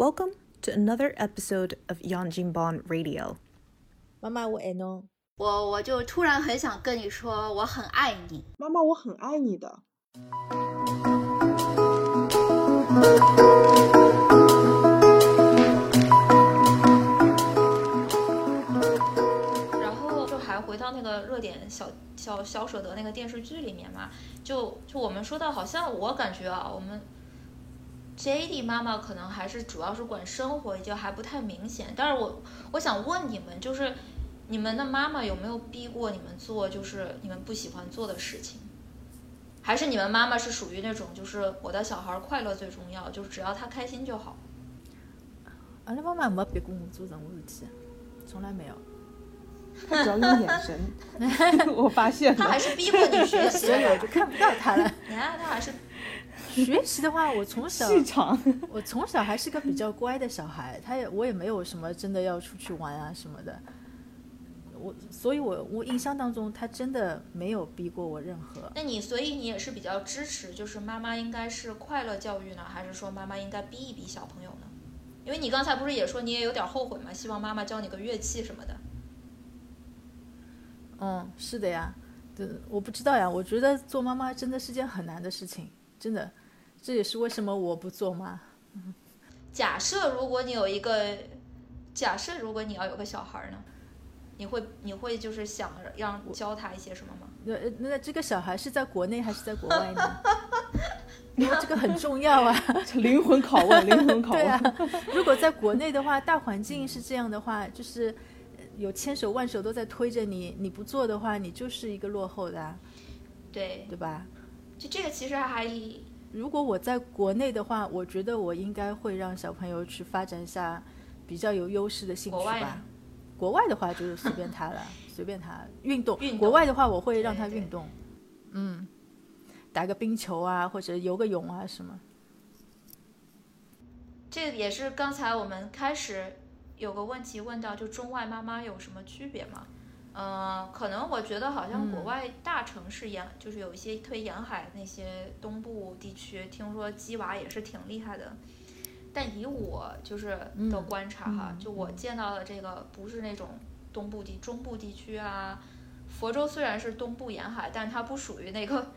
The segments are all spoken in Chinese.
Welcome to another episode of Yanjinban Radio. 妈妈，我爱侬。我我就突然很想跟你说，我很爱你。妈妈，我很爱你的。然后就还回到那个热点小小小舍得那个电视剧里面嘛，就就我们说到，好像我感觉啊，我们 J D 妈妈可能还是主要是管生活，就还不太明显。但是我我想问你们，就是你们的妈妈有没有逼过你们做就是你们不喜欢做的事情？还是你们妈妈是属于那种就是我的小孩快乐最重要，就是只要他开心就好？阿拉妈妈没逼过我做任何事体，从来没有。他只要用眼神，我发现他还是逼过你学习，所以我就看不到他了。你看他还是学习的话，我从小 我从小还是个比较乖的小孩，他也我也没有什么真的要出去玩啊什么的。我所以我，我印象当中他真的没有逼过我任何。那你所以你也是比较支持，就是妈妈应该是快乐教育呢，还是说妈妈应该逼一逼小朋友呢？因为你刚才不是也说你也有点后悔嘛，希望妈妈教你个乐器什么的。嗯，是的呀，对，我不知道呀，我觉得做妈妈真的是件很难的事情，真的，这也是为什么我不做妈。假设如果你有一个，假设如果你要有个小孩呢，你会你会就是想让教他一些什么吗？那那这个小孩是在国内还是在国外呢？因为这个很重要啊，灵魂拷问，灵魂拷问。对啊，如果在国内的话，大环境是这样的话，就是。有千手万手都在推着你，你不做的话，你就是一个落后的，对对吧？就这个其实还，如果我在国内的话，我觉得我应该会让小朋友去发展一下比较有优势的兴趣吧。国外的话就是随便他了，随便他运动。运动。国外的话，我会让他运动，嗯，打个冰球啊，或者游个泳啊什么。这个也是刚才我们开始。有个问题问到，就中外妈妈有什么区别吗？嗯，可能我觉得好像国外大城市沿，就是有一些特别沿海那些东部地区，听说鸡娃也是挺厉害的。但以我就是的观察哈，就我见到的这个不是那种东部地中部地区啊。佛州虽然是东部沿海，但它不属于那个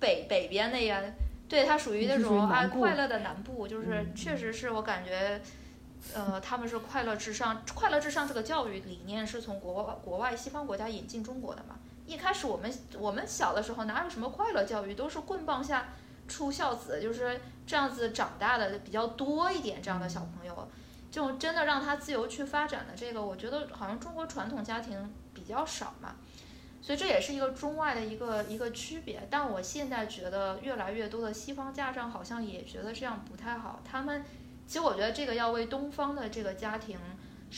北北边的呀，对，它属于那种啊快乐的南部，就是确实是我感觉。呃，他们是快乐至上，快乐至上这个教育理念是从国国外西方国家引进中国的嘛？一开始我们我们小的时候哪有什么快乐教育，都是棍棒下出孝子，就是这样子长大的比较多一点。这样的小朋友，就真的让他自由去发展的这个，我觉得好像中国传统家庭比较少嘛，所以这也是一个中外的一个一个区别。但我现在觉得越来越多的西方家长好像也觉得这样不太好，他们。其实我觉得这个要为东方的这个家庭，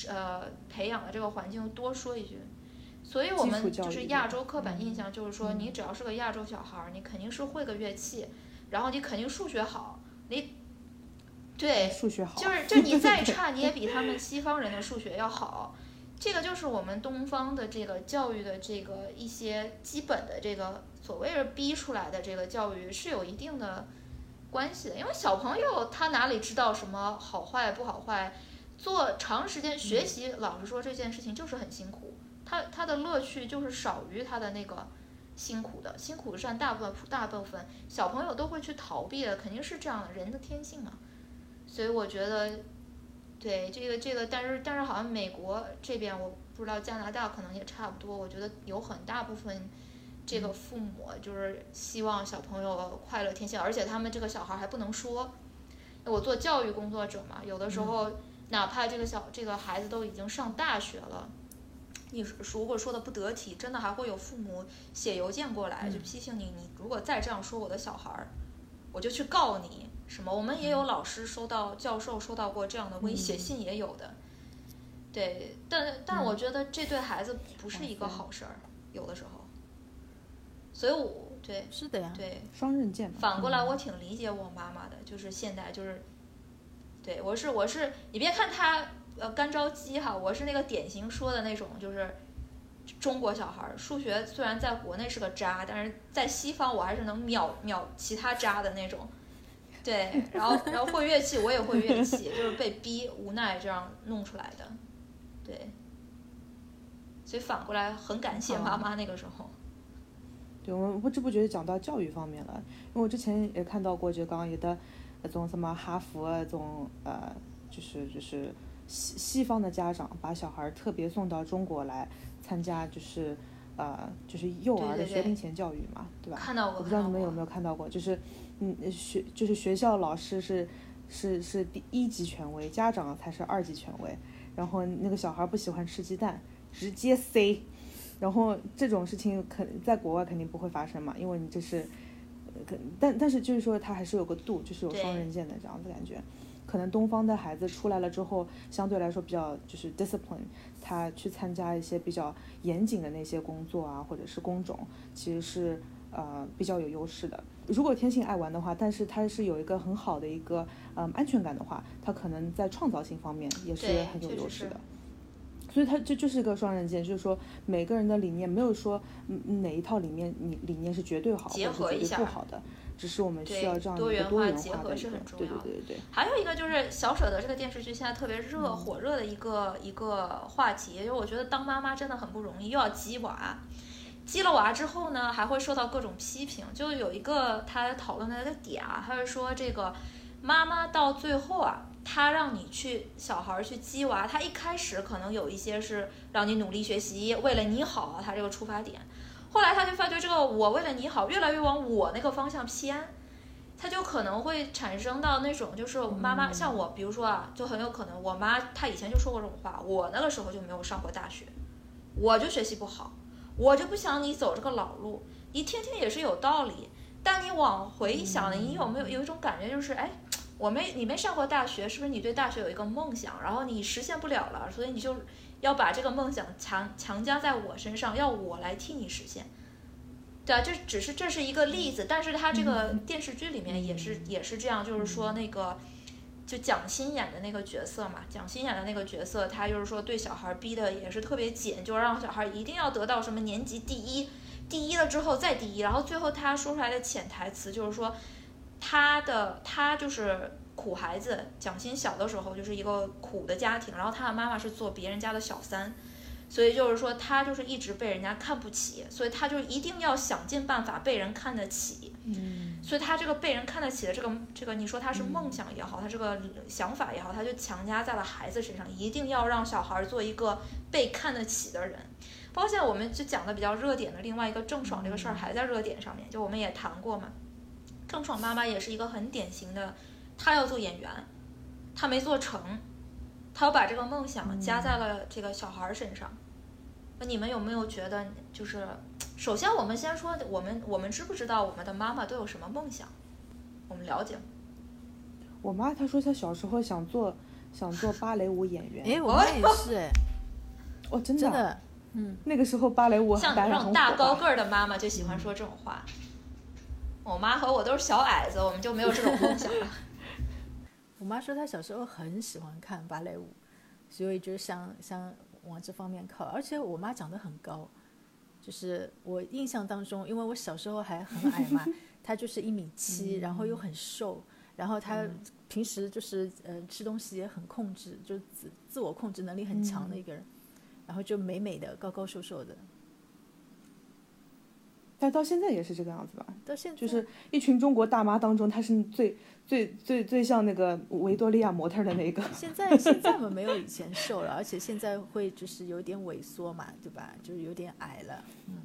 呃，培养的这个环境多说一句。所以我们就是亚洲刻板印象，就是说你只要是个亚洲小孩儿，你肯定是会个乐器，然后你肯定数学好，你对数学好，就是就你再 差你也比他们 西方人的数学要好。这个就是我们东方的这个教育的这个一些基本的这个所谓的逼出来的这个教育是有一定的。关系的，因为小朋友他哪里知道什么好坏不好坏，做长时间学习，老实说这件事情就是很辛苦，他他的乐趣就是少于他的那个辛苦的，辛苦占大部分大部分，小朋友都会去逃避的，肯定是这样的人的天性嘛，所以我觉得，对这个这个，但是但是好像美国这边我不知道加拿大可能也差不多，我觉得有很大部分。这个父母就是希望小朋友快乐天性，而且他们这个小孩还不能说。我做教育工作者嘛，有的时候哪怕这个小这个孩子都已经上大学了，你如果说的不得体，真的还会有父母写邮件过来就批评你。你如果再这样说我的小孩儿，我就去告你什么。我们也有老师收到教授收到过这样的威胁信，也有的。对，但但我觉得这对孩子不是一个好事儿，有的时候。所以，我对是的呀，对双刃剑。反过来，我挺理解我妈妈的，就是现在就是，对我是我是，你别看她呃干着急哈，我是那个典型说的那种，就是中国小孩儿数学虽然在国内是个渣，但是在西方我还是能秒秒其他渣的那种。对，然后然后会乐器，我也会乐器，就是被逼无奈这样弄出来的。对，所以反过来很感谢妈妈那个时候。对，我们不知不觉讲到教育方面了，因为我之前也看到过，就刚刚有的那种什么哈佛啊，这种呃，就是就是西西方的家长把小孩特别送到中国来参加，就是呃，就是幼儿的学龄前教育嘛，对吧？看到过。我不知道你们有没有看到过，就是嗯，学就是学校老师是是是第一级权威，家长才是二级权威，然后那个小孩不喜欢吃鸡蛋，直接塞。然后这种事情肯在国外肯定不会发生嘛，因为你这是，可但但是就是说他还是有个度，就是有双刃剑的这样子感觉。可能东方的孩子出来了之后，相对来说比较就是 discipline，他去参加一些比较严谨的那些工作啊，或者是工种，其实是呃比较有优势的。如果天性爱玩的话，但是他是有一个很好的一个嗯安全感的话，他可能在创造性方面也是很有优势的。所以它这就是一个双刃剑，就是说每个人的理念没有说哪一套理念你理念是绝对好或者绝对不好的，只是我们需要这样多元化的。对对对对对。还有一个就是小舍得这个电视剧现在特别热火热的一个一个话题，就是我觉得当妈妈真的很不容易，又要鸡娃，鸡了娃之后呢还会受到各种批评。就有一个他讨论的一个点啊，他是说这个妈妈到最后啊。他让你去小孩去鸡娃，他一开始可能有一些是让你努力学习，为了你好，他这个出发点。后来他就发觉这个我为了你好，越来越往我那个方向偏，他就可能会产生到那种就是妈妈像我，比如说啊，就很有可能我妈她以前就说过这种话，我那个时候就没有上过大学，我就学习不好，我就不想你走这个老路，你听听也是有道理，但你往回想，你有没有有一种感觉就是哎？我没，你没上过大学，是不是你对大学有一个梦想，然后你实现不了了，所以你就要把这个梦想强强加在我身上，要我来替你实现，对啊，这只是这是一个例子，但是他这个电视剧里面也是也是这样，就是说那个就蒋欣演的那个角色嘛，蒋欣演的那个角色，他就是说对小孩逼的也是特别紧，就让小孩一定要得到什么年级第一，第一了之后再第一，然后最后他说出来的潜台词就是说。他的他就是苦孩子，蒋欣小的时候就是一个苦的家庭，然后他的妈妈是做别人家的小三，所以就是说他就是一直被人家看不起，所以他就一定要想尽办法被人看得起。嗯，所以他这个被人看得起的这个这个，你说他是梦想也好，他这个想法也好，他就强加在了孩子身上，一定要让小孩做一个被看得起的人。包括现在我们就讲的比较热点的另外一个郑爽这个事儿还在热点上面，就我们也谈过嘛。郑爽妈妈也是一个很典型的，她要做演员，她没做成，她要把这个梦想加在了这个小孩身上。那你们有没有觉得，就是首先我们先说，我们我们知不知道我们的妈妈都有什么梦想？我们了解吗。我妈她说她小时候想做想做芭蕾舞演员。哎，我妈也是哎。哦，真的。真的。嗯。那个时候芭蕾舞像这种大高个儿的妈妈就喜欢说这种话。我妈和我都是小矮子，我们就没有这种梦想了。我妈说她小时候很喜欢看芭蕾舞，所以就想想往这方面靠。而且我妈长得很高，就是我印象当中，因为我小时候还很矮嘛，她就是一米七，然后又很瘦，然后她平时就是呃吃东西也很控制，就自自我控制能力很强的一个人，然后就美美的高高瘦瘦的。但到现在也是这个样子吧？到现在就是一群中国大妈当中，她是最最最最像那个维多利亚模特的那个。现在现在我们没有以前瘦了，而且现在会就是有点萎缩嘛，对吧？就是有点矮了。嗯。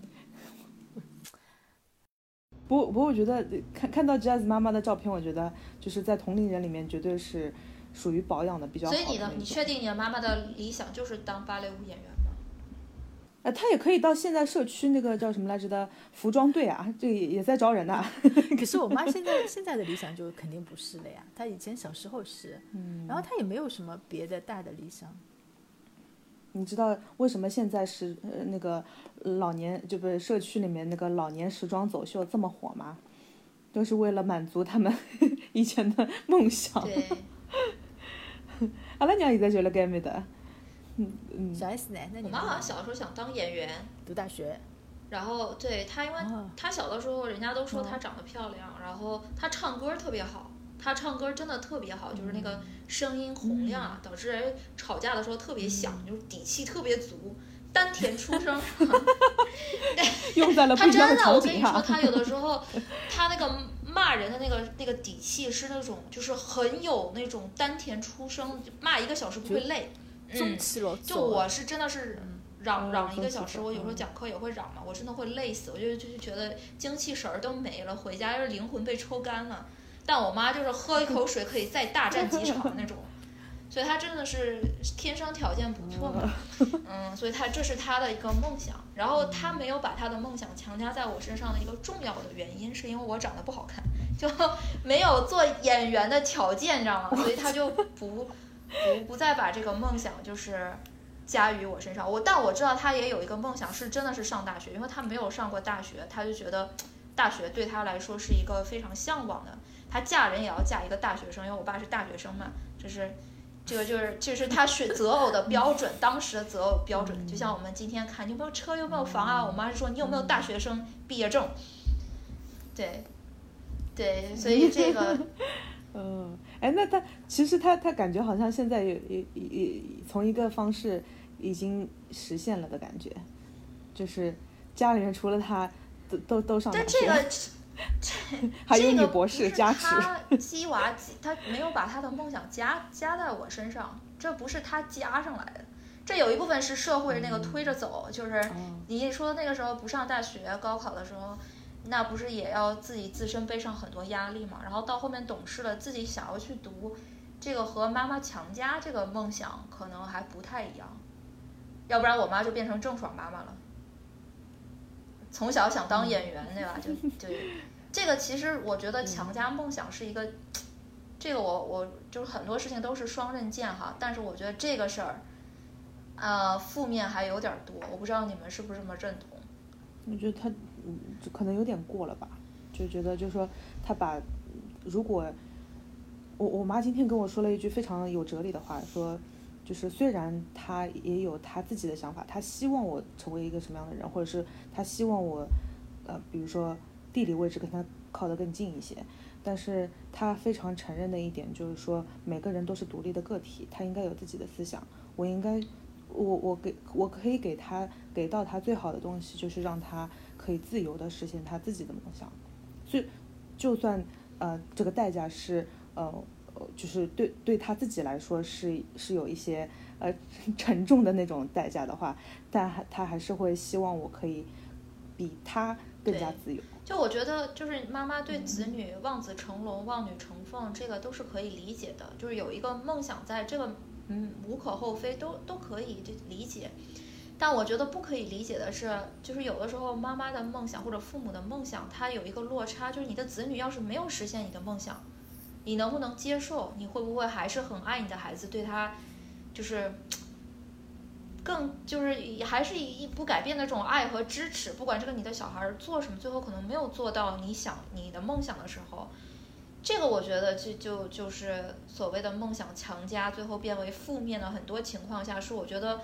不不过我觉得看看到 Jazz 妈妈的照片，我觉得就是在同龄人里面绝对是属于保养的比较好的。所以你的你确定你的妈妈的理想就是当芭蕾舞演员？他也可以到现在社区那个叫什么来着的服装队啊，这也也在招人呢。可是我妈现在现在的理想就肯定不是了呀，她以前小时候是，嗯，然后她也没有什么别的大的理想。你知道为什么现在是呃那个老年就不是社区里面那个老年时装走秀这么火吗？都是为了满足他们 以前的梦想。对。阿拉娘现在就辣盖没的。嗯嗯，啥意思呢？我妈好像小时候想当演员，读大学，然后对她，因为她小的时候人家都说她长得漂亮，然后她唱歌特别好，她唱歌真的特别好，就是那个声音洪亮啊，导致人吵架的时候特别响，就是底气特别足，丹田出声。用在了不他真的，一样场我跟你说，景上。他有的时候，她那个骂人的那个那个底气是那种，就是很有那种丹田出声，骂一个小时不会累。嗯，中气了，就我是真的是嚷哦嚷一个小时，我有时候嗯讲课也会嚷嘛，我真的会累死，我就就觉得精气神儿都没了，回家就是灵魂被抽干了。但我妈就是喝一口水可以再大战几场那种，所以她真的是天生条件不错嘛，嗯，所以她这是她的一个梦想。然后她没有把她的梦想强加在我身上的一个重要的原因，是因为我长得不好看，就没有做演员的条件，你知道吗？所以她就不不不再把这个梦想就是加于我身上。我但我知道他也有一个梦想，是真的是上大学，因为他没有上过大学，他就觉得大学对他来说是一个非常向往的。他嫁人也要嫁一个大学生，因为我爸是大学生嘛，这是这个就是这是他选择偶的标准，当时的择偶标准。就像我们今天看你有没有车，有没有房啊，我妈是说你有没有大学生毕业证。对，对，所以这个 嗯，哎，那他其实他他感觉好像现在也也也也从一个方式已经实现了的感觉，就是家里人除了他都都都上大学，但这个还有个博士加持。他 鸡娃鸡，他没有把他的梦想加加在我身上，这不是他加上来的。这有一部分是社会那个推着走，就是哦你说那个时候不上大学，高考的时候，那不是也要自己自身背上很多压力嘛？然后到后面懂事了，自己想要去读，这个和妈妈强加这个梦想可能还不太一样，要不然我妈就变成郑爽妈妈了。从小想当演员，对吧？就就这个，其实我觉得强加梦想是一个，这个我我就是很多事情都是双刃剑哈。但是我觉得这个事儿，呃，负面还有点儿多，我不知道你们是不是这么认同。我觉得他就可能有点过了吧，就觉得就是说他把如果我我妈今天跟我说了一句非常有哲理的话，说就是虽然她也有她自己的想法，她希望我成为一个什么样的人，或者是她希望我呃比如说地理位置跟她靠得更近一些，但是她非常承认的一点就是说每个人都是独立的个体，他应该有自己的思想，我应该我我给我可以给他给到他最好的东西，就是让他可以自由的实现他自己的梦想。所以，就算呃这个代价是呃呃就是对对他自己来说是是有一些呃 沉重的那种代价的话，但还他还是会希望我可以比他更加自由。就我觉得，就是妈妈对子女望子成龙、望女成凤，这个都是可以理解的。就是有一个梦想在，这个嗯无可厚非，都都可以就理解。但我觉得不可以理解的是，就是有的时候妈妈的梦想或者父母的梦想，它有一个落差，就是你的子女要是没有实现你的梦想，你能不能接受？你会不会还是很爱你的孩子，对他就是更就是还是以不改变的这种爱和支持，不管这个你的小孩做什么，最后可能没有做到你想你的梦想的时候，这个我觉得就就就是所谓的梦想强加，最后变为负面的很多情况下，是我觉得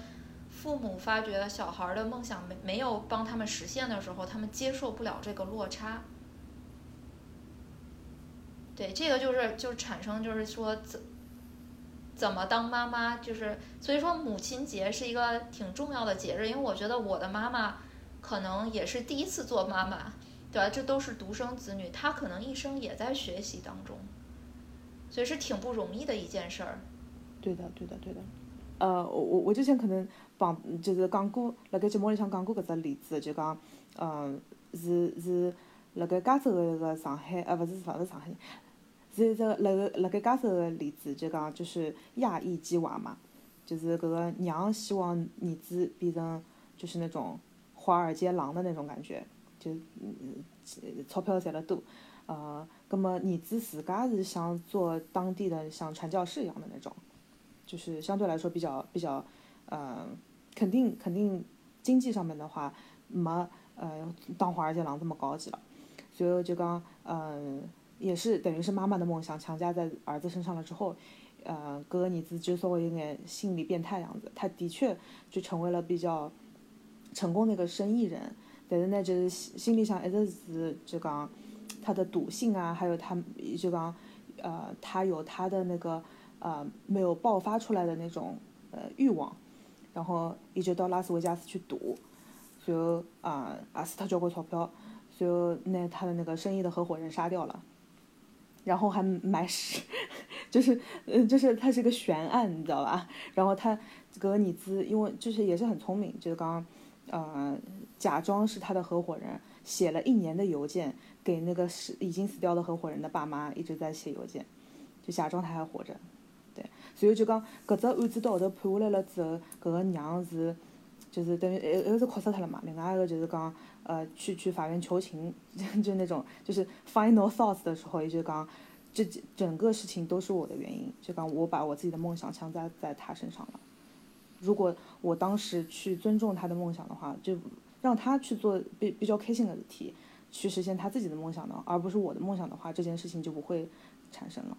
父母发觉小孩的梦想没没有帮他们实现的时候，他们接受不了这个落差。对，这个就是就是产生就是说怎怎么当妈妈，就是所以说母亲节是一个挺重要的节日，因为我觉得我的妈妈可能也是第一次做妈妈，对吧？这都是独生子女，她可能一生也在学习当中，所以是挺不容易的一件事儿。对的，对的，对的。呃，我我我之前可能帮就是讲过，辣盖节目里向讲过搿只例子，就讲，嗯，是是辣盖加州个一个上海，呃，勿是勿是上海人，是一只辣个辣盖加州个例子，就讲就是亚裔鸡娃嘛，就是搿个娘希望儿子变成就是那种华尔街狼的那种感觉，就嗯钞票赚得多，呃，葛么儿子自家是想做当地的像传教士一样的那种。就是相对来说比较比较，呃，肯定肯定经济上面的话，没呃当华尔街狼这么高级了。所以就讲，嗯、也是等于是妈妈的梦想强加在儿子身上了之后，呃，搿个儿子就稍微有点心理变态样子，他的确就成为了比较成功的一个生意人，但是呢，就是心心里向一直是就讲他的赌性啊，还有他就讲。呃，他有他的那个呃没有爆发出来的那种呃欲望，然后一直到拉斯维加斯去赌，随后啊阿斯特交过钞票，随后那他的那个生意的合伙人杀掉了，然后还埋尸，就是嗯就是他是个悬案，你知道吧？然后他格尼兹因为就是也是很聪明，就是刚刚呃假装是他的合伙人，写了一年的邮件。给那个死已经死掉的合伙人的爸妈一直在写邮件，就假装他还活着，所以就讲搿只案子到后头判下来了之后，搿个娘是就是等于一一个是哭死脱了嘛，另外一个就是讲呃去去法院求情，就那种就是 final thoughts 的时候，也就讲这整个事情都是我的原因，就讲我把我自己的梦想强加在他身上了。如果我当时去尊重他的梦想的话，就让他去做比比较开心的事体。去实现他自己的梦想呢，而不是我的梦想的话，这件事情就不会产生了。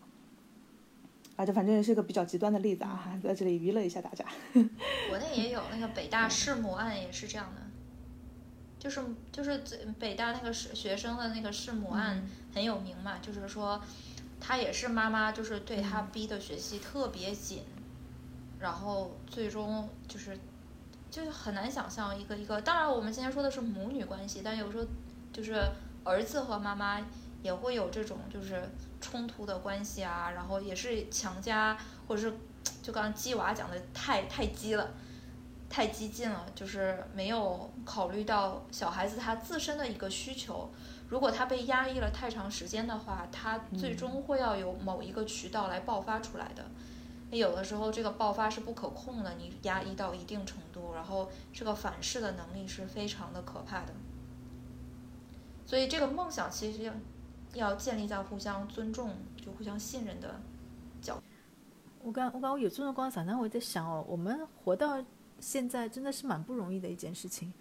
啊，这反正也是一个比较极端的例子啊，在这里娱乐一下大家。国内也有那个北大弑母案，也是这样的，就是就是北大那个学学生的那个弑母案很有名嘛，就是说他也是妈妈就是对他逼的学习特别紧，然后最终就是就是很难想象一个一个，当然我们今天说的是母女关系，但有时候。就是儿子和妈妈也会有这种就是冲突的关系啊，然后也是强加，或者是就刚刚鸡娃讲的太太激了，太激进了，就是没有考虑到小孩子他自身的一个需求。如果他被压抑了太长时间的话，他最终会要有某一个渠道来爆发出来的。有的时候这个爆发是不可控的，你压抑到一定程度，然后这个反噬的能力是非常的可怕的。所以这个梦想其实要要建立在互相尊重、就互相信任的角。我刚我刚我有这种光，常常我在想哦，我们活到现在真的是蛮不容易的一件事情，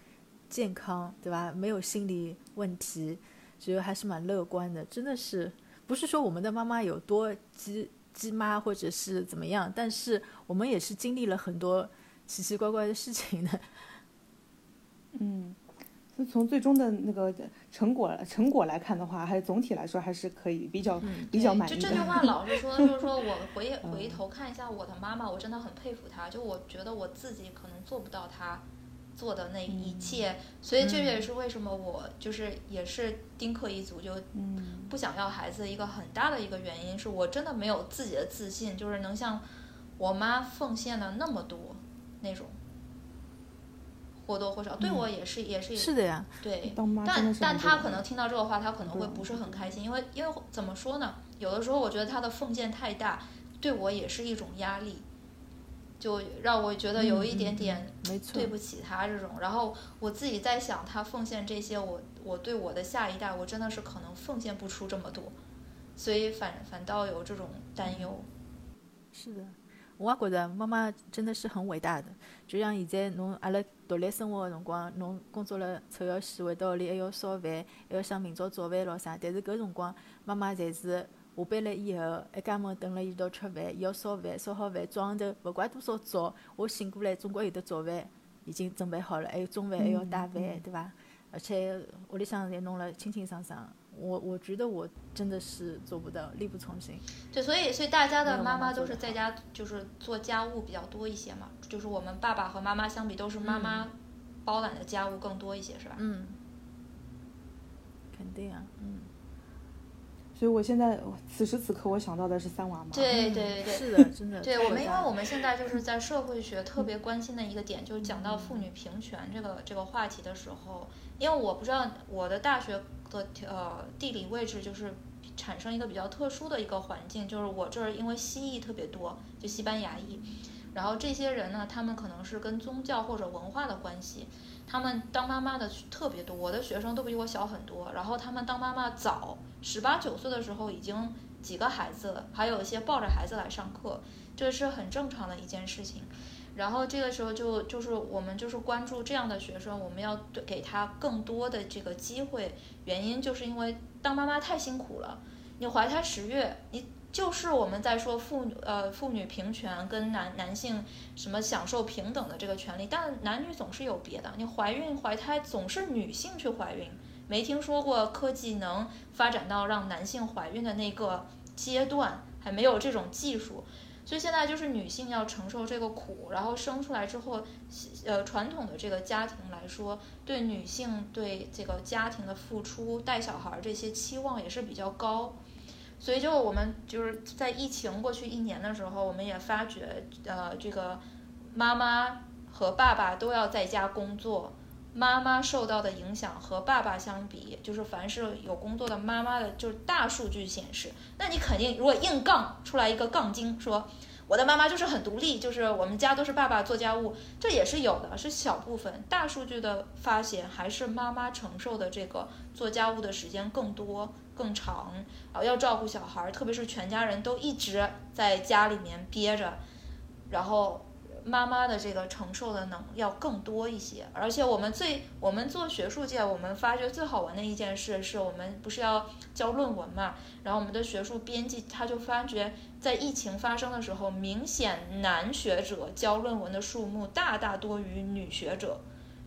健康对吧？没有心理问题，觉得还是蛮乐观的。真的是不是说我们的妈妈有多鸡鸡妈或者是怎么样？但是我们也是经历了很多奇奇怪怪的事情的。嗯。那从最终的那个成果成果来看的话，还总体来说还是可以比较比较满意。就这句话老是说，就是说我回回头看一下我的妈妈，我真的很佩服她。就我觉得我自己可能做不到她做的那一切，所以这也是为什么我就是也是丁克一族，就不想要孩子一个很大的一个原因，是我真的没有自己的自信，就是能像我妈奉献的那么多那种。或多或少对我也是也是是的呀，对，但但他可能听到这个话，他可能会不是很开心，因为因为怎么说呢？有的时候我觉得他的奉献太大，对我也是一种压力，就让我觉得有一点点对不起他这种。然后我自己在想，他奉献这些，我我对我的下一代，我真的是可能奉献不出这么多，所以反反倒有这种担忧。是的。我也觉着妈妈真的是很伟大的，就像现在侬阿拉独立生活个辰光，侬工作了臭要死，回到屋里还要烧饭，还要想明朝早饭咾啥。但是搿辰光，妈妈侪是下班了以后，一家门等了伊一道吃饭，伊要烧饭，烧好饭，早上头勿怪多少早，我醒过来总归有得早饭已经准备好了，还有中饭还要带饭，对伐？而且屋里向侪弄了清清爽爽。我我觉得我真的是做不到，力不从心。对，所以所以大家的妈妈都是在家就是做家务比较多一些嘛，就是我们爸爸和妈妈相比，都是妈妈包揽的家务更多一些，是吧？嗯，肯定啊，嗯。所以我现在此时此刻我想到的是三娃妈。对对对，是的，真的。对我们，因为我们现在就是在社会学特别关心的一个点，就是讲到妇女平权这个这个话题的时候，因为我不知道我的大学。的呃地理位置就是产生一个比较特殊的一个环境，就是我这儿因为西裔特别多，就西班牙裔，然后这些人呢，他们可能是跟宗教或者文化的关系，他们当妈妈的特别多，我的学生都比我小很多，然后他们当妈妈早，十八九岁的时候已经几个孩子了，还有一些抱着孩子来上课，这是很正常的一件事情。然后这个时候就就是我们就是关注这样的学生，我们要对给他更多的这个机会。原因就是因为当妈妈太辛苦了，你怀胎十月，你就是我们在说妇呃妇女平权跟男男性什么享受平等的这个权利，但男女总是有别的。你怀孕怀胎总是女性去怀孕，没听说过科技能发展到让男性怀孕的那个阶段，还没有这种技术，所以现在就是女性要承受这个苦，然后生出来之后，呃，传统的这个家庭来说，对女性对这个家庭的付出、带小孩这些期望也是比较高，所以就我们就是在疫情过去一年的时候，我们也发觉，呃，这个妈妈和爸爸都要在家工作。妈妈受到的影响和爸爸相比，就是凡是有工作的妈妈的，就是大数据显示，那你肯定如果硬杠出来一个杠精，说我的妈妈就是很独立，就是我们家都是爸爸做家务，这也是有的，是小部分。大数据的发现还是妈妈承受的这个做家务的时间更多、更长，啊要照顾小孩，特别是全家人都一直在家里面憋着，然后。妈妈的这个承受的能要更多一些，而且我们最我们做学术界，我们发觉最好玩的一件事是我们不是要交论文嘛，然后我们的学术编辑他就发觉，在疫情发生的时候，明显男学者交论文的数目大大多于女学者，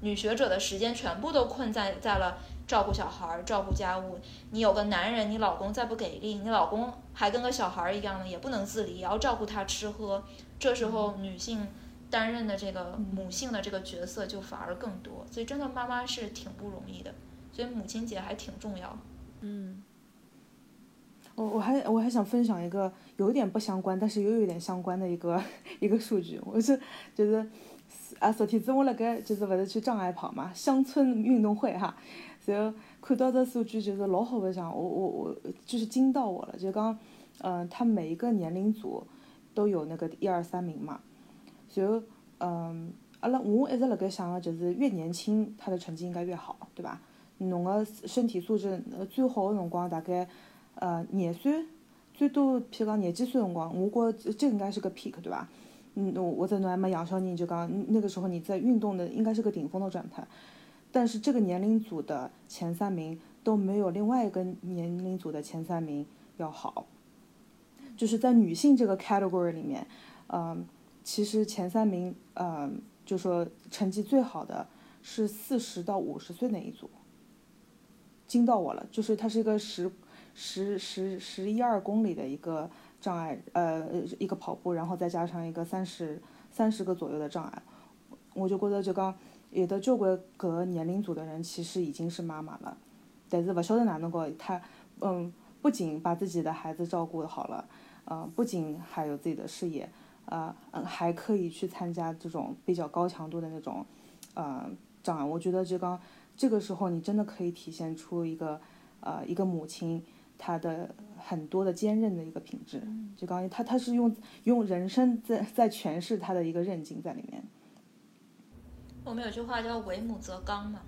女学者的时间全部都困在在了照顾小孩、照顾家务。你有个男人，你老公再不给力，你老公还跟个小孩一样的，也不能自理，也要照顾他吃喝。这时候女性。担任的这个母性的这个角色就反而更多，所以真的妈妈是挺不容易的，所以母亲节还挺重要。嗯，我我还我还想分享一个有点不相关，但是又有点相关的一个 一个数据，我是就是啊，昨天子我辣盖就是不是去障碍跑嘛，乡村运动会哈，然后看到这数据就是老好白相，我我我就是惊到我了，就刚嗯，他每一个年龄组都有那个一二三名嘛。就嗯，阿拉我一直辣盖想个，就是越年轻，他的成绩应该越好，对吧？侬个身体素质呃最好的辰光大概呃廿岁，最多譬如讲廿几岁辰光，我觉这应该是个 peak，对吧？嗯，或者侬还没养小人就讲那个时候你在运动的应该是个顶峰的状态，但是这个年龄组的前三名都没有另外一个年龄组的前三名要好，就是在女性这个 category 里面，嗯。其实前三名，嗯，就说成绩最好的是四十到五十岁那一组，惊到我了。就是它是一个十十十十一二公里的一个障碍，呃，一个跑步，然后再加上一个三十三十个左右的障碍，我就觉得就讲有的交关个年龄组的人其实已经是妈妈了，但是不晓得哪能个他，嗯，不仅把自己的孩子照顾好了，嗯，不仅还有自己的事业。呃，嗯，还可以去参加这种比较高强度的那种，呃，障碍。我觉得就刚这个时候，你真的可以体现出一个，呃，一个母亲她的很多的坚韧的一个品质。就刚她，她是用用人生在在诠释她的一个韧劲在里面。我们有句话叫“为母则刚”嘛。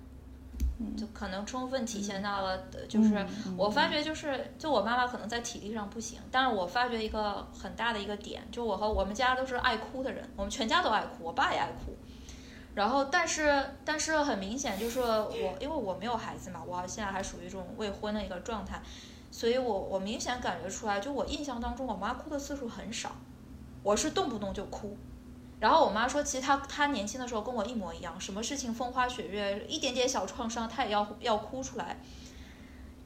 就可能充分体现到了，就是我发觉就是，就我妈妈可能在体力上不行，但是我发觉一个很大的一个点，就我和我们家都是爱哭的人，我们全家都爱哭，我爸也爱哭。然后，但是但是很明显就是我，因为我没有孩子嘛，我现在还属于这种未婚的一个状态，所以我我明显感觉出来，就我印象当中，我妈哭的次数很少，我是动不动就哭。然后我妈说，其实她她年轻的时候跟我一模一样，什么事情风花雪月，一点点小创伤她也要要哭出来。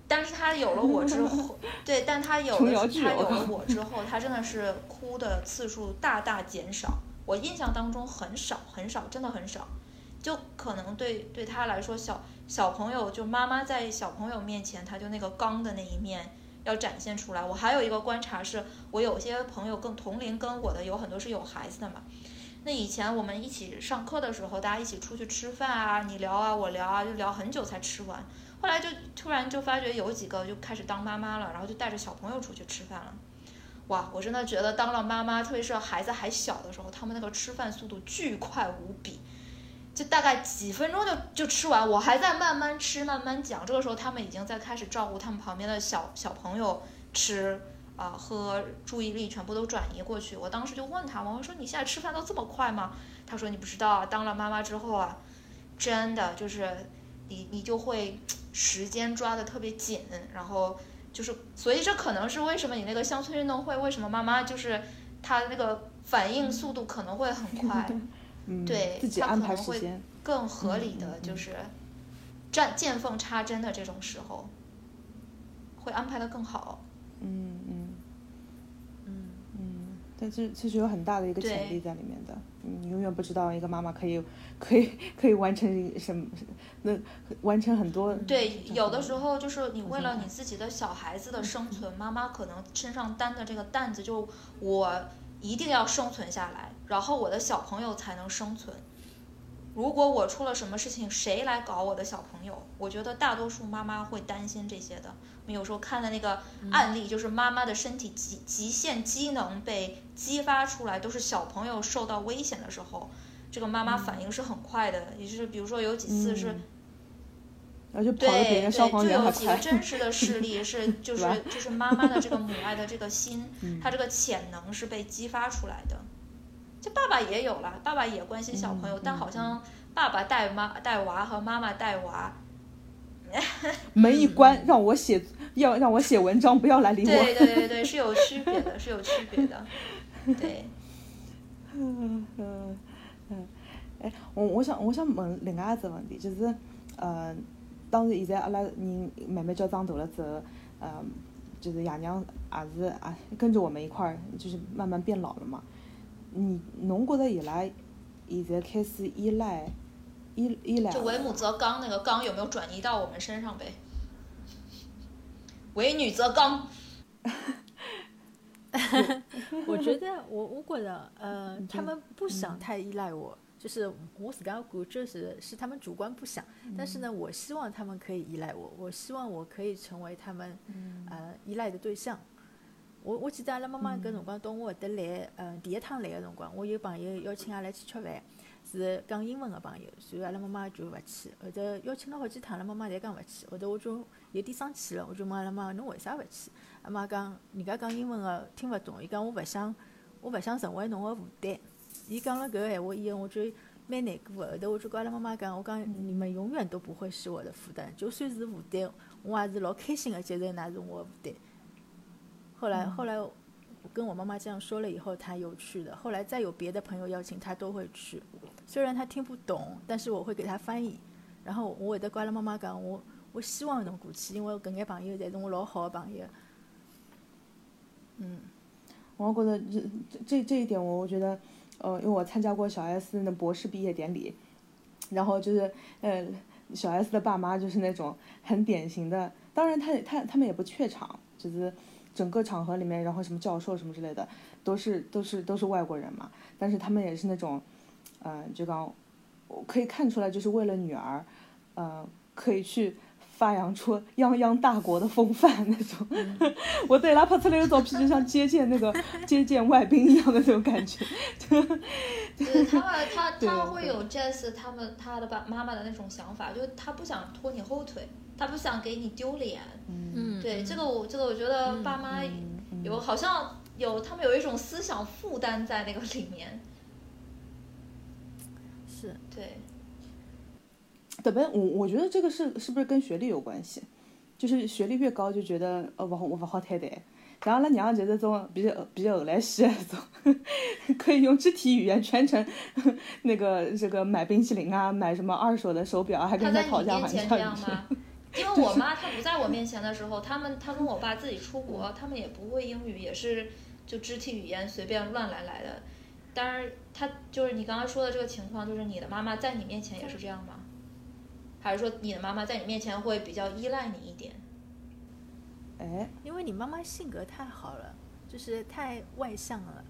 但是她有了我之后，对，但她有了她有了我之 后，她真的是哭的次数大大减少。我印象当中很少很少，真的很少。就可能对对她来说，小小朋友就妈妈在小朋友面前，她就那个刚的那一面要展现出来。我还有一个观察是，我有些朋友更同龄跟我的有很多是有孩子的嘛。那以前我们一起上课的时候，大家一起出去吃饭啊，你聊啊，我聊啊，就聊很久才吃完。后来就突然就发觉有几个就开始当妈妈了，然后就带着小朋友出去吃饭了。哇，我真的觉得当了妈妈，特别是孩子还小的时候，他们那个吃饭速度巨快无比，就大概几分钟就就吃完，我还在慢慢吃慢慢讲。这个时候他们已经在开始照顾他们旁边的小小朋友吃。啊，和注意力全部都转移过去。我当时就问他嘛，我说你现在吃饭都这么快吗？他说你不知道啊，当了妈妈之后啊，真的就是你你就会时间抓的特别紧，然后就是所以这可能是为什么你那个乡村运动会为什么妈妈就是她那个反应速度可能会很快，对，她可能会更合理的就是占见缝插针的这种时候，会安排的更好。嗯嗯，它这其实有很大的一个潜力在里面的，你永远不知道一个妈妈可以可以可以完成什么，那完成很多。对，有的时候候就是你为了你自己的小孩子的生存，妈妈可能身上担的这个担子，就我一定要生存下来，然后我的小朋友才能生存。如果我出了什么事情，谁来搞我的小朋友？我觉得大多数妈妈会担心这些的。我们有时候看的那个案例，就是妈妈的身体极极限机能被激发出来，都是小朋友受到危险的时候，这个妈妈反应是很快的。也就是比如说有几次是。嗯然后就跑对对，就有几个。真实的事例是，就是吧就是妈妈的这个母爱的这个心，嗯她这个潜能是被激发出来的。就爸爸也有了，爸爸也关心小朋友，但好像爸爸带妈带娃和妈妈带娃，门一关，让我写要让我写文章，不要来理我。对对对对，是有区别的，是有区别的。对，嗯嗯嗯，哎，我我想我想问另外一只问题，就是呃，当然现在阿拉人慢慢叫长大了之后，呃，就是爷娘也是啊跟着我们一块儿，就是慢慢变老了嘛。你侬觉得伊拉现在开始依赖依依赖就为母则刚那个刚有没有转移到我们身上呗？为女则刚，我觉得我我觉得呃，他们不想太依赖我，就是我自家感觉是是他们主观不想，但是呢，我希望他们可以依赖我，我希望我可以成为他们呃依赖的对象。我我记得阿拉妈妈搿辰光到我搿搭来，嗯，第一趟来个辰光，我有朋友邀请阿拉去吃饭，是讲英文个朋友，所以阿拉妈妈就勿去。后头邀请了好几趟，阿拉妈妈侪讲勿去。后头我就有点生气了，我就问阿拉妈，侬为啥勿去？阿妈讲，人家讲英文个听勿懂，伊讲我勿想，我勿想成为侬个负担。伊讲了搿个闲话以后，我就蛮难过个。后头我就跟阿拉妈妈讲，我讲你们永远都不会是我的负担，就算是负担，我也是老开心个接受㑚是我的负担。后来后来我跟我妈妈这样说了以后，她有去的。后来再有别的朋友邀请，她都会去。虽然她听不懂，但是我会给她翻译。然后我会得跟阿拉妈妈讲，我我希望侬过去，因为搿眼朋友侪是我老好的朋友。嗯，我觉得这这这一点，我我觉得，呃，因为我参加过小 S 的博士毕业典礼，然后就是，呃，小 S 的爸妈就是那种很典型的，当然他他他们也不怯场，就是整个场合里面，然后什么教授什么之类的，都是都是都是外国人嘛，但是他们也是那种，嗯、就刚，我可以看出来，就是为了女儿，呃，可以去。发扬出泱泱大国的风范那种，我对他拍出来的照片就像接见那个接见外宾一样的那种感觉，对他们，他对他会有 Jess 他们他的爸妈妈的那种想法，就是他不想拖你后腿，他不想给你丢脸。嗯，对，这个我这个我觉得爸妈有好像有他们有一种思想负担在那个里面。是对，怎么我我觉得这个是是不是跟学历有关系？就是学历越高就觉得呃不好我不好太对。像阿拉娘就是这种比较比较后来系的那种，可以用肢体语言全程那个这个买冰淇淋啊，买什么二手的手表啊，还跟他在人家讨价还价样吗？因为我妈她不在我面前的时候，他们她跟我爸自己出国，他们也不会英语，也是就肢体语言随便乱来来的。当然，他就是你刚刚说的这个情况，就是你的妈妈在你面前也是这样吗？还是说你的妈妈在你面前会比较依赖你一点？哎，因为你妈妈性格太好了，就是太外向了。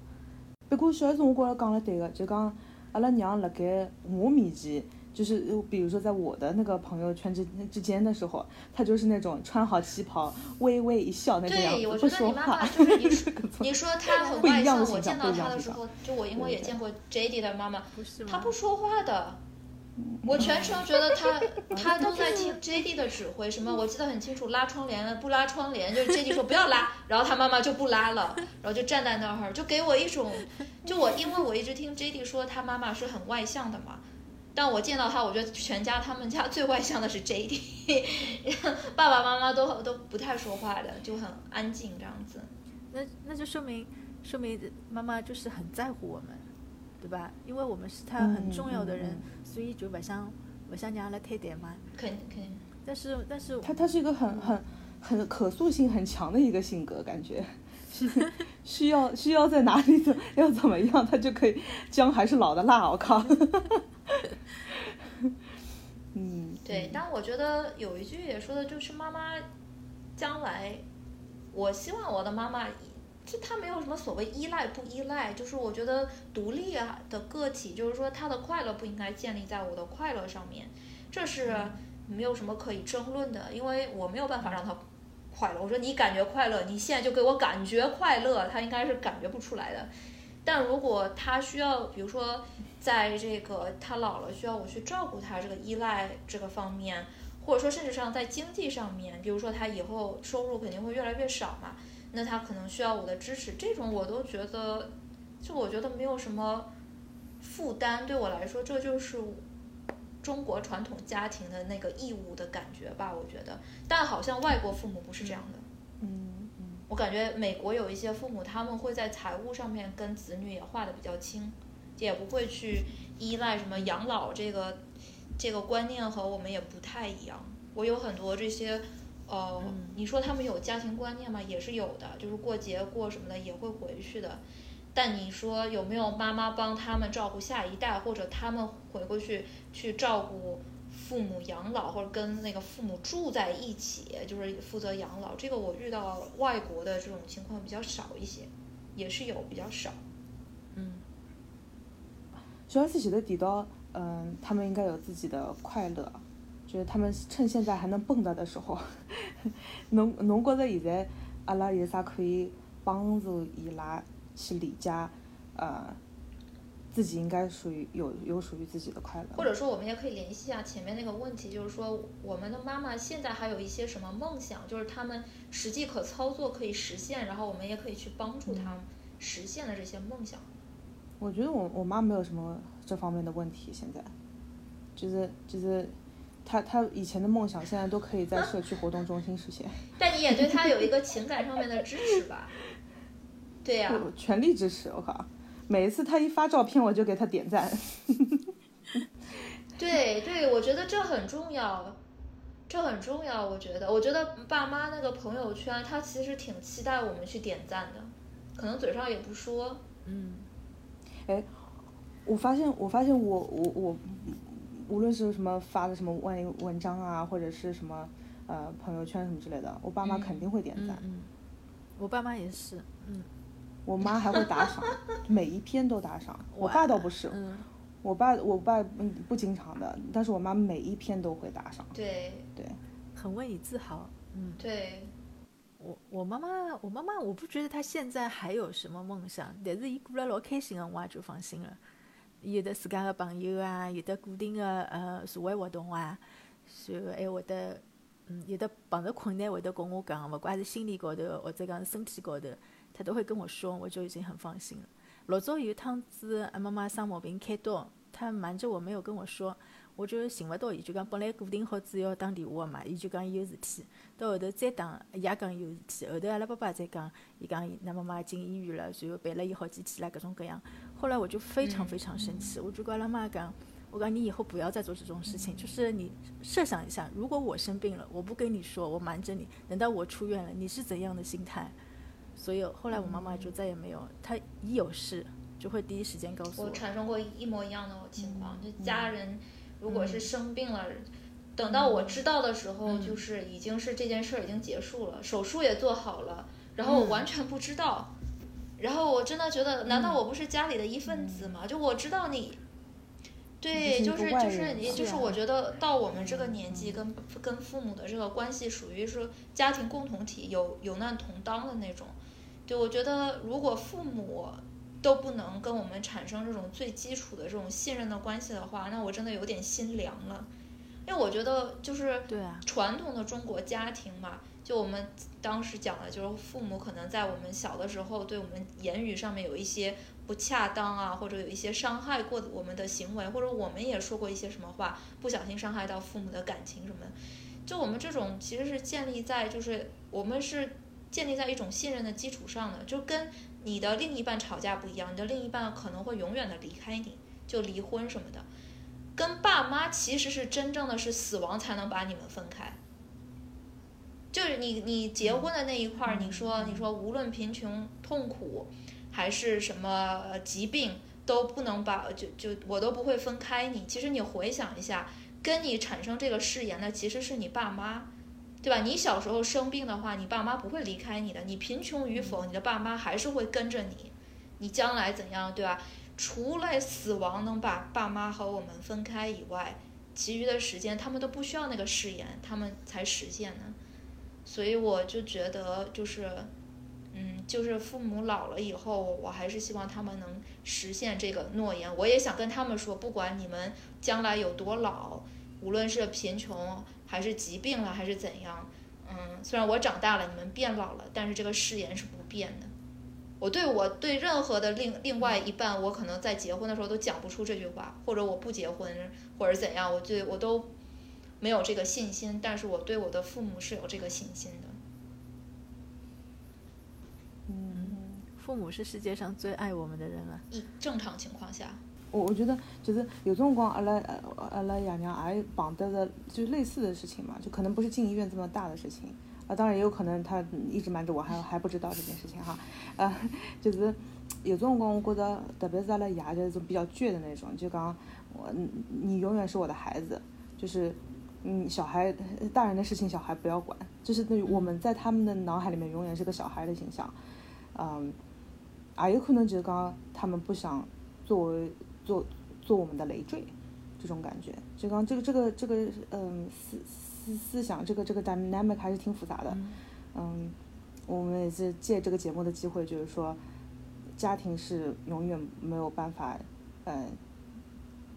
不过小 S 我觉着讲了对个，就讲阿拉娘辣盖我面前，就是呃比如说在我的那个朋友圈之之间的时候，他就是那种穿好旗袍，微微一笑那个样对，我子，不觉得说话你妈妈。就是 你这个种你说她很外向，我见到他的形她的时候，就我因为也见过 JD 的妈妈，不是吗？她不说话的。我全程觉得他他 都在听 JD 的指挥，什么我记得很清楚，拉窗帘不拉窗帘，就是 JD 说不要拉，然后他妈妈就不拉了，然后就站在那儿，就给我一种，就我因为我一直听 JD 说他妈妈是很外向的嘛，但我见到他，我觉得全家他们家最外向的是 JD，爸爸妈妈都都不太说话的，就很安静这样子。那那就说明说明妈妈就是很在乎我们，对吧？因为我们是她很重要的人，嗯所以就不想不想让阿拉太淡嘛。肯肯定，但是但是他他是一个很很很可塑性很强的一个性格，感觉 需要需要在哪里怎 要怎么样，他就可以姜还是老的辣，我靠。嗯，对，但我觉得有一句也说的就是妈妈将来，我希望我的妈妈，就她没有什么所谓依赖不依赖，就是我觉得独立啊的个体，就是说她的快乐不应该建立在我的快乐上面，这是没有什么可以争论的，因为我没有办法让她快乐。我说你感觉快乐，你现在就给我感觉快乐，他应该是感觉不出来的。但如果他需要，比如说。在这个他老了需要我去照顾他这个依赖这个方面，或者说甚至上在经济上面，比如说他以后收入肯定会越来越少嘛，那他可能需要我的支持，这种我都觉得，就我觉得没有什么负担，对我来说这就是中国传统家庭的那个义务的感觉吧，我觉得。但好像外国父母不是这样的，嗯嗯，我感觉美国有一些父母他们会在财务上面跟子女也划的比较清。也不会去依赖什么养老这个这个观念和我们也不太一样。我有很多这些，呃，你说他们有家庭观念吗？也是有的，就是过节过什么的也会回去的。但你说有没有妈妈帮他们照顾下一代，或者他们回过去去照顾父母养老，或者跟那个父母住在一起，就是负责养老？这个我遇到外国的这种情况比较少一些，也是有比较少。嗯主要是前头提到，嗯，他们应该有自己的快乐，就是他们趁现在还能蹦跶的时候，侬侬觉着现在阿拉有啥可以帮助伊拉去理解，呃，自己应该属于有有属于自己的快乐。或者说，我们也可以联系一下前面那个问题，就是说，我们的妈妈现在还有一些什么梦想，就是他们实际可操作可以实现，然后我们也可以去帮助他们实现的这些梦想。我觉得我我妈没有什么这方面的问题，现在，就是就是，她她以前的梦想现在都可以在社区活动中心实现。但你也对她有一个情感上面的支持吧？对呀。全力支持，我靠！每一次他一发照片，我就给他点赞。对对，我觉得这很重要，这很重要。我觉得，我觉得爸妈那个朋友圈，他其实挺期待我们去点赞的，可能嘴上也不说，嗯。哎，我发现，我发现，我我我，无论是什么发的什么文文章啊，或者是什么呃朋友圈什么之类的，我爸妈肯定会点赞。嗯，我爸妈也是。嗯，我妈还会打赏，每一篇都打赏。我爸倒不是，我爸我爸不不经常的，但是我妈每一篇都会打赏。对对，很为你自豪。嗯，对。我我妈妈，我妈妈，我不觉得她现在还有什么梦想，但是伊过了老开心的，我也就放心了。有的自家的朋友啊，有的固定的呃社会活动啊，然后还会得，嗯，有的碰着困难会得跟我讲，勿管是心理高头或者讲身体高头，她都会跟我说，我就已经很放心了。老早有趟子，阿妈妈生毛病开刀，他瞒着我没有跟我说。我就寻勿到伊，就讲本来固定好子要打电话个嘛，伊就讲伊有事体，到后头再打，伊也讲伊有事体，后头阿拉爸爸再讲，伊讲伊妈妈进医院了，然后陪了伊好几天啦，各种各样。后来我就非常非常生气，我就跟阿拉妈讲，我讲你以后不要再做这种事情，就是你设想一下，如果我生病了，我不跟你说，我瞒着你，等到我出院了，你是怎样的心态？所以后来我妈妈就再也没有，她一有事就会第一时间告诉我。我产生过一模一样的情况，就家人。如果是生病了，等到我知道的时候，就是已经是这件事儿已经结束了，手术也做好了，然后我完全不知道，然后我真的觉得，难道我不是家里的一份子吗？就我知道你，对，就是就是你，就是我觉得到我们这个年纪，跟跟父母的这个关系属于是家庭共同体，有有难同当的那种。对，我觉得如果父母。都不能跟我们产生这种最基础的这种信任的关系的话，那我真的有点心凉了。因为我觉得就是传统的中国家庭嘛，就我们当时讲的，就是父母可能在我们小的时候对我们言语上面有一些不恰当啊，或者有一些伤害过我们的行为，或者我们也说过一些什么话，不小心伤害到父母的感情什么的。就我们这种其实是建立在就是我们是建立在一种信任的基础上的，就跟。你的另一半吵架不一样，你的另一半可能会永远的离开你，就离婚什么的。跟爸妈其实是真正的是死亡才能把你们分开。就是你你结婚的那一块儿，你说你说无论贫穷痛苦，还是什么疾病，都不能把就就我都不会分开你。其实你回想一下，跟你产生这个誓言的其实是你爸妈，对吧？你小时候生病的话，你爸妈不会离开你的。你贫穷与否，你的爸妈还是会跟着你。你将来怎样，对吧？除了死亡能把爸妈和我们分开以外，其余的时间他们都不需要那个誓言，他们才实现呢。所以我就觉得，就是，嗯，就是父母老了以后，我还是希望他们能实现这个诺言。我也想跟他们说，不管你们将来有多老，无论是贫穷还是疾病了还是怎样，嗯，虽然我长大了，你们变老了，但是这个誓言是不变的。我对我对任何的另另外一半，我可能在结婚的时候都讲不出这句话，或者我不结婚，或者怎样，我对我都没有这个信心。但是我对我的父母是有这个信心的。嗯父母是世界上最爱我们的人啊。一正常情况下，我我觉得就是有这种光，阿拉呃阿拉爷娘也碰到的就类似的事情嘛，就可能不是进医院这么大的事情，啊，当然也有可能他一直瞒着我，还还不知道这件事情哈，呃，就是有这种光，我觉得特别是阿拉爷就是比较倔的那种，就讲我你永远是我的孩子，就是嗯小孩大人的事情小孩不要管，就是对我们在他们的脑海里面永远是个小孩的形象，嗯。也有可能就是讲他们不想作为做做我们的累赘，这种感觉，就刚这个这个这个嗯思思思想，这个这个 dynamic 还是挺复杂的，嗯，我们也是借这个节目的机会，就是说，家庭是永远没有办法嗯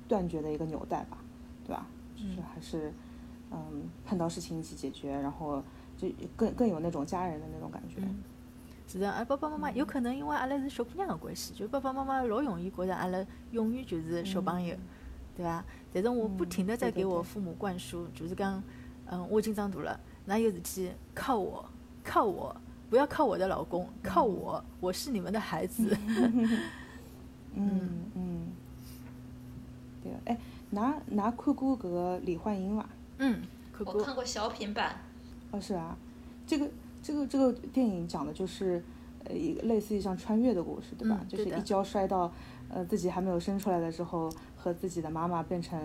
断绝的一个纽带吧，对吧？就是还是嗯碰到事情一起解决，然后就更更有那种家人的那种感觉。是的，啊，爸爸妈妈有可能因为阿拉是小姑娘的关系，就爸爸妈妈老容易觉得阿拉永远就是小朋友，对吧？但是我不停的在给我父母灌输，就是讲，嗯，我已经长大了，哪有事体靠我，靠我，不要靠我的老公，靠我，我是你们的孩子。嗯嗯，对，哎，哪哪看过搿个李焕英伐？嗯，看过。我看过小品版。哦，是啊，这个。这个这个电影讲的就是，呃，一个类似于像穿越的故事，对吧？就是一跤摔到，呃，自己还没有生出来的时候，和自己的妈妈变成，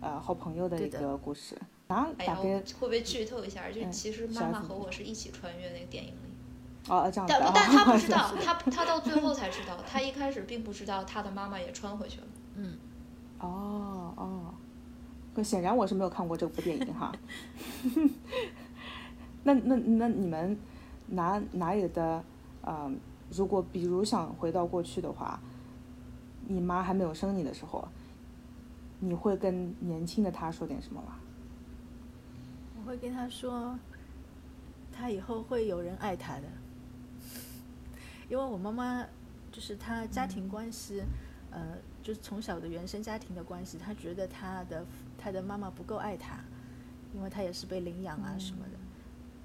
呃，好朋友的一个故事。啊，大概会不会剧透一下？就其实妈妈和我是一起穿越那个电影里。哦，这样。但但他不 知道，他他到最后才知道，他一开始并不知道他的妈妈也穿回去了。嗯。哦哦，可显然我是没有看过这部电影哈。那那那你们哪哪有的，嗯，如果比如想回到过去的话，你妈还没有生你的时候，你会跟年轻的她说点什么吗？我会跟她说，她以后会有人爱她的，因为我妈妈就是她家庭关系，呃，就是从小的原生家庭的关系，她觉得她的她的妈妈不够爱她，因为她也是被领养啊什么的。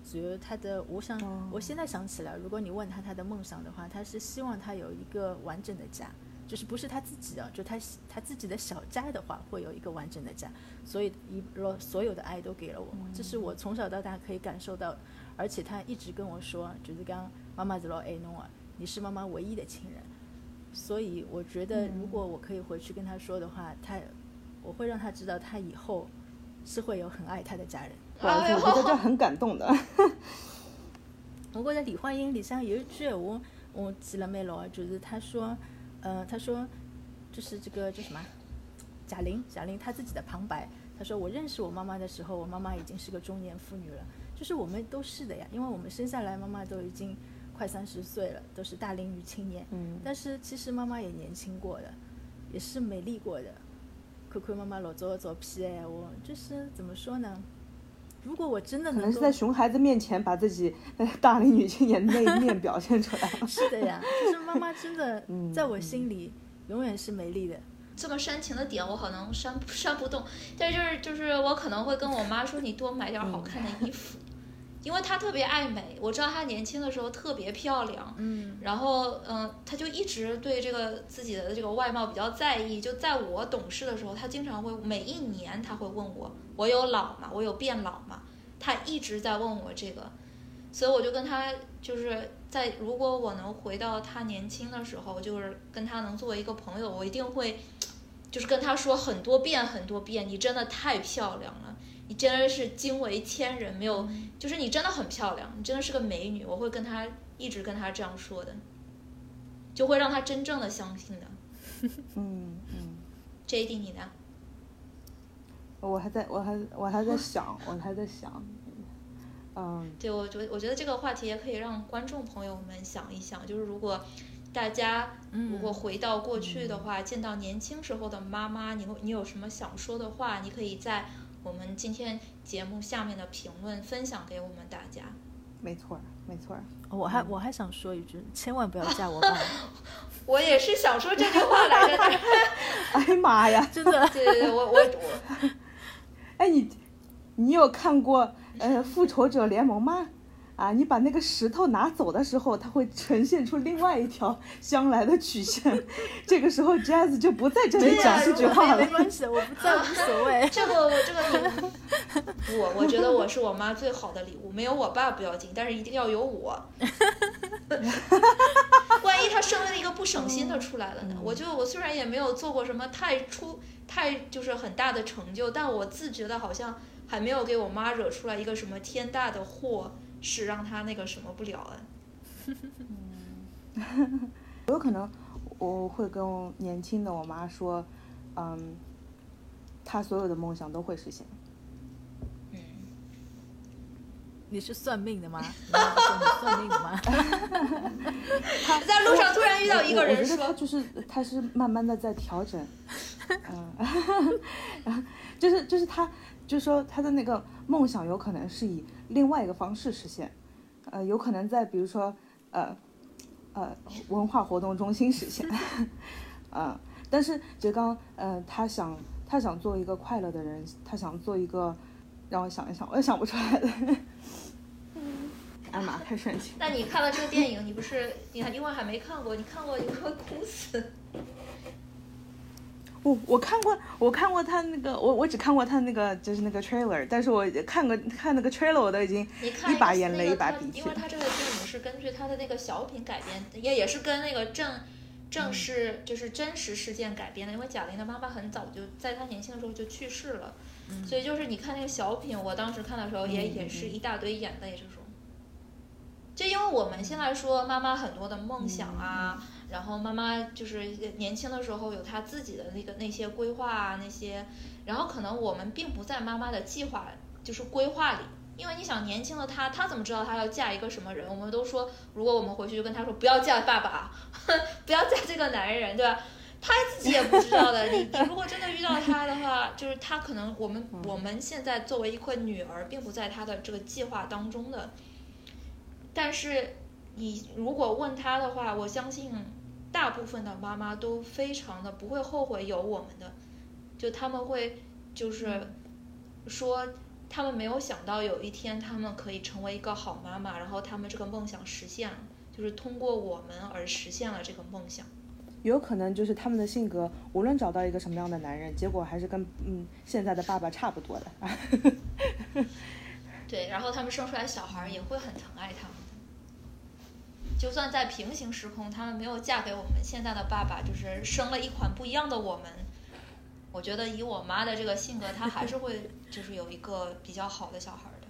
只有他的，我想，我现在想起来，如果你问他他的梦想的话，他是希望他有一个完整的家，就是不是他自己的，就他他自己的小家的话，会有一个完整的家，所以一若所有的爱都给了我，这是我从小到大可以感受到，而且他一直跟我说，就是刚妈妈是老爱侬啊，你是妈妈唯一的亲人，所以我觉得如果我可以回去跟他说的话，他我会让他知道他以后是会有很爱他的家人。我觉得这很感动的。我觉得李焕英里向有一句话，我记了蛮牢，就是他说，呃，他说，就是这个叫什么，贾玲，贾玲她自己的旁白，她说我认识我妈妈的时候，我妈妈已经是个中年妇女了。就是我们都是的呀，因为我们生下来妈妈都已经快三十岁了，都是大龄女青年。嗯。但是其实妈妈也年轻过的，也是美丽过的。看看妈妈老早的照片哎，我就是怎么说呢？如果我真的可能是在熊孩子面前把自己大龄女青年那一面表现出来。是的呀，就是妈妈真的在我心里永远是美丽的。这么煽情的点我可能煽煽不动，但是就是就是我可能会跟我妈说，你多买点好看的衣服。因为她特别爱美，我知道她年轻的时候特别漂亮，嗯，然后嗯，她就一直对这个自己的这个外貌比较在意。就在我懂事的时候，她经常会每一年她会问我，我有老吗？我有变老吗？她一直在问我这个，所以我就跟他就是在如果我能回到他年轻的时候，就是跟他能作为一个朋友，我一定会就是跟他说很多遍很多遍，你真的太漂亮了，你真的是惊为天人，没有，就是你真的很漂亮，你真的是个美女，我会跟她一直跟她这样说的，就会让她真正的相信的。嗯嗯，J D 你呢？我还在我还我还在 想，我还在想，嗯，对，我觉得我觉得这个话题也可以让观众朋友们想一想，就是如果大家如果回到过去的话，见到年轻时候的妈妈，你会你有什么想说的话？你可以在我们今天节目下面的评论分享给我们大家。没错儿没错儿，我还我还想说一句，千万不要 嫁我爸，我也是想说这句话来着，哎呀妈呀！真的。对对对，我我我哎，你你有看过呃《复仇者联盟》吗？啊，你把那个石头拿走的时候，它会呈现出另外一条将来的曲线。这个时候，Jazz 就不在这里讲这句话了。没关系，我不在，无所谓。这个 我这个你我我觉得我是我妈最好的礼物，没有我爸不要紧，但是一定要有我。万一他生了一个不省心的出来了呢？我就我虽然也没有做过什么太出太就是很大的成就，但我自觉得好像还没有给我妈惹出来一个什么天大的祸，是让他那个什么不了啊。有可能我会跟年轻的我妈说，嗯，她所有的梦想都会实现。嗯，你是算命的吗？算命的吗？在路上突然遇到一个人说，就是她是慢慢的在调整，嗯，然 后就是就是她就是说他的那个梦想有可能是以另外一个方式实现，呃，有可能在比如说呃呃文化活动中心实现，啊、但是杰刚呃他想他想做一个快乐的人，他想做一个让我想一想，我也想不出来的。哎妈，太煽情了。那你看了这个电影，你不是你还因为还没看过，你看过你会哭死。我我看过，我看过他那个，我我只看过他那个就是那个 trailer，但是我看过看那个 trailer，我都已经一把眼泪一把鼻涕因为他这个电影是根据他的那个小品改编，也也是跟那个正正式就是真实事件改编的。因为贾玲的妈妈很早就在她年轻的时候就去世了，所以就是你看那个小品，我当时看的时候也嗯也是一大堆眼泪这种。就因为我们现在说妈妈很多的梦想啊，然后妈妈就是年轻的时候有她自己的那个那些规划啊那些，然后可能我们并不在妈妈的计划就是规划里，因为你想年轻的她，她怎么知道她要嫁一个什么人？我们都说，如果我们回去就跟她说不要嫁爸爸，不要嫁这个男人，对吧？她自己也不知道的。你你如果真的遇到她的话，就是她可能我们我们现在作为一个女儿，并不在她的这个计划当中的。但是你如果问他的话，我相信大部分的妈妈都非常的不会后悔有我们的，就他们会就是说他们没有想到有一天他们可以成为一个好妈妈，然后他们这个梦想实现了，就是通过我们而实现了这个梦想。有可能就是他们的性格，无论找到一个什么样的男人，结果还是跟嗯现在的爸爸差不多的。对，然后他们生出来小孩儿也会很疼爱他。就算在平行时空，他们没有嫁给我们现在的爸爸，就是生了一款不一样的我们。我觉得以我妈的这个性格，她还是会 就是有一个比较好的小孩儿的。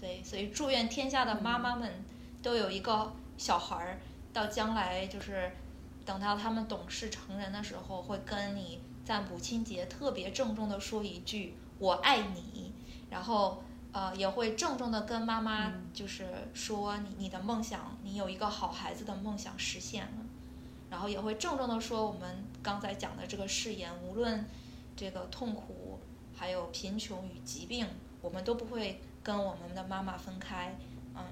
对，所以祝愿天下的妈妈们都有一个小孩儿，到将来就是等到他们懂事成人的时候，会跟你在母亲节特别郑重的说一句“我爱你”，然后呃也会郑重的跟妈妈就是说你你的梦想，你有一个好孩子的梦想实现了，然后也会郑重的说我们刚才讲的这个誓言，无论这个痛苦，还有贫穷与疾病，我们都不会跟我们的妈妈分开，嗯，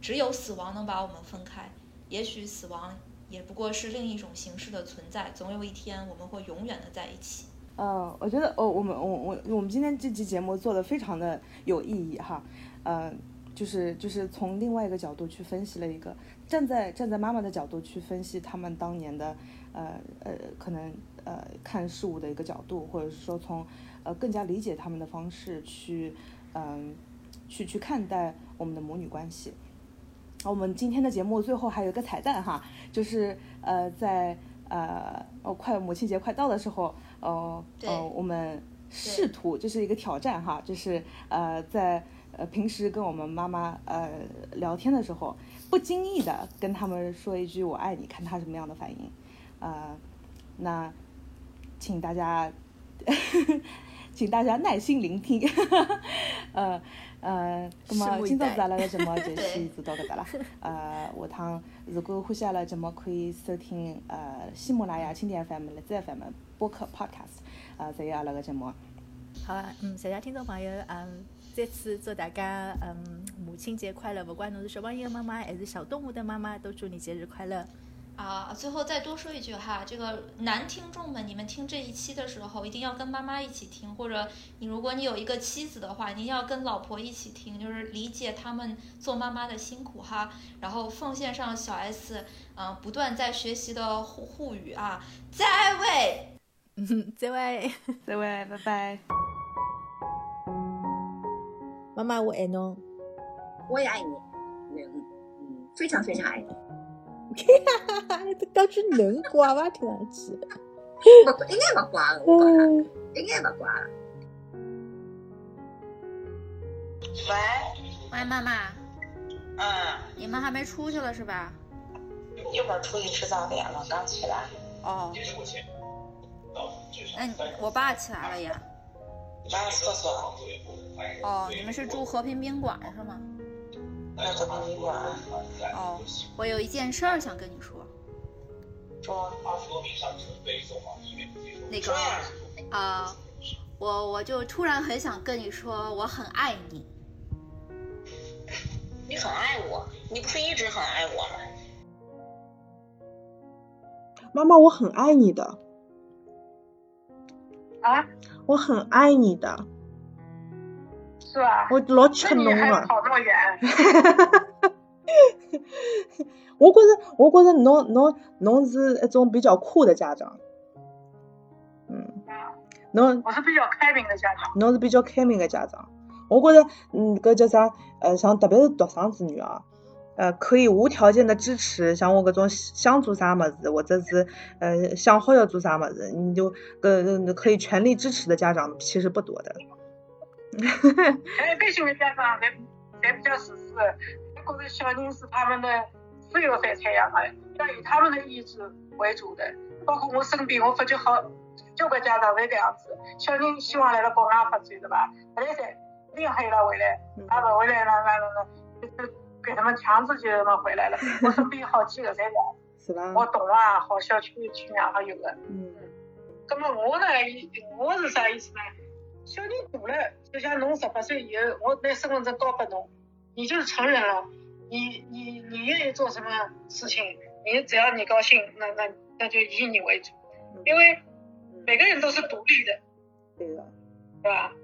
只有死亡能把我们分开，也许死亡也不过是另一种形式的存在，总有一天我们会永远的在一起。呃，我觉得哦，我们我我我们今天这期节目做的非常的有意义哈，呃，就是就是从另外一个角度去分析了一个站在站在妈妈的角度去分析他们当年的呃呃可能呃看事物的一个角度，或者是说从呃更加理解他们的方式去嗯、去去看待我们的母女关系。我们今天的节目最后还有一个彩蛋哈，就是呃在呃哦快母亲节快到的时候，呃呃我们试图这是一个挑战哈，就是呃在呃平时跟我们妈妈呃聊天的时候，不经意的跟他们说一句我爱你，看他什么样的反应，呃那请大家 请大家耐心聆听，呃。呃，那么今朝子阿拉个节目就先做到搿搭啦。呃，下趟如果欢喜阿拉节目，可以收听呃喜马拉雅、蜻蜓 FM、荔枝 FM 播客 Podcast，呃，侪有阿拉个节目。好啊，嗯，谢谢听众朋友，嗯，再次祝大家嗯母亲节快乐！不管侬是小朋友的妈妈还是小动物的妈妈，都祝你节日快乐。啊，最后再多说一句哈，这个男听众们，你们听这一期的时候，一定要跟妈妈一起听，或者你如果你有一个妻子的话，一定要跟老婆一起听，就是理解他们做妈妈的辛苦哈。然后奉献上小 S，嗯，不断在学习的护护语啊，在位，嗯，在位，在位，拜拜。妈妈，我爱侬，我也爱你，嗯嗯，非常非常爱你。哈哈哈！你讲句能刮伐？听上去，不应该不怪，我觉着应该不怪。喂，喂，妈妈。嗯。你们还没出去了是吧？一会儿出去吃早点了，刚起来。哦。嗯，我爸起来了呀。上厕所。哦，你们是住和平宾馆是吗？哦，我有一件事儿想跟你说。说。那个啊，我我就突然很想跟你说，我很爱你。你很爱我？你不是一直很爱我吗？妈妈，我很爱你的。啊？我很爱你的。是吧？我老吃侬了。跑这么远。我觉着，我觉着侬侬侬是一种比较酷的家长。嗯。侬。我是比较开明的家长。侬是比较开明的家长。我觉着，嗯，搿叫啥？呃，像特别是独生子女啊，呃，可以无条件的支持，像我搿种想做啥么子，或者是呃想好要做啥么子，你就呃可以全力支持的家长其实不多的。哎，百姓的家长才才比较自私，觉得小人是他们的自由财产呀，要以他们的意志为主的。包括我身边，我发觉好交关家长是这样子，小人希望来了国外发展对吧？不来噻，厉害了回来，他不回来了，那那那就给他们强制就让回来了。我身边好几个才讲，是吧？我懂啊，好小区去年还有的。嗯。那么我呢，我是啥意思呢？小人大了，就像侬十八岁以后，我拿身份证交给侬，你就是成人了。你你你愿意做什么事情，你只要你高兴，那那那就以你为主，因为每个人都是独立的，对的，是吧？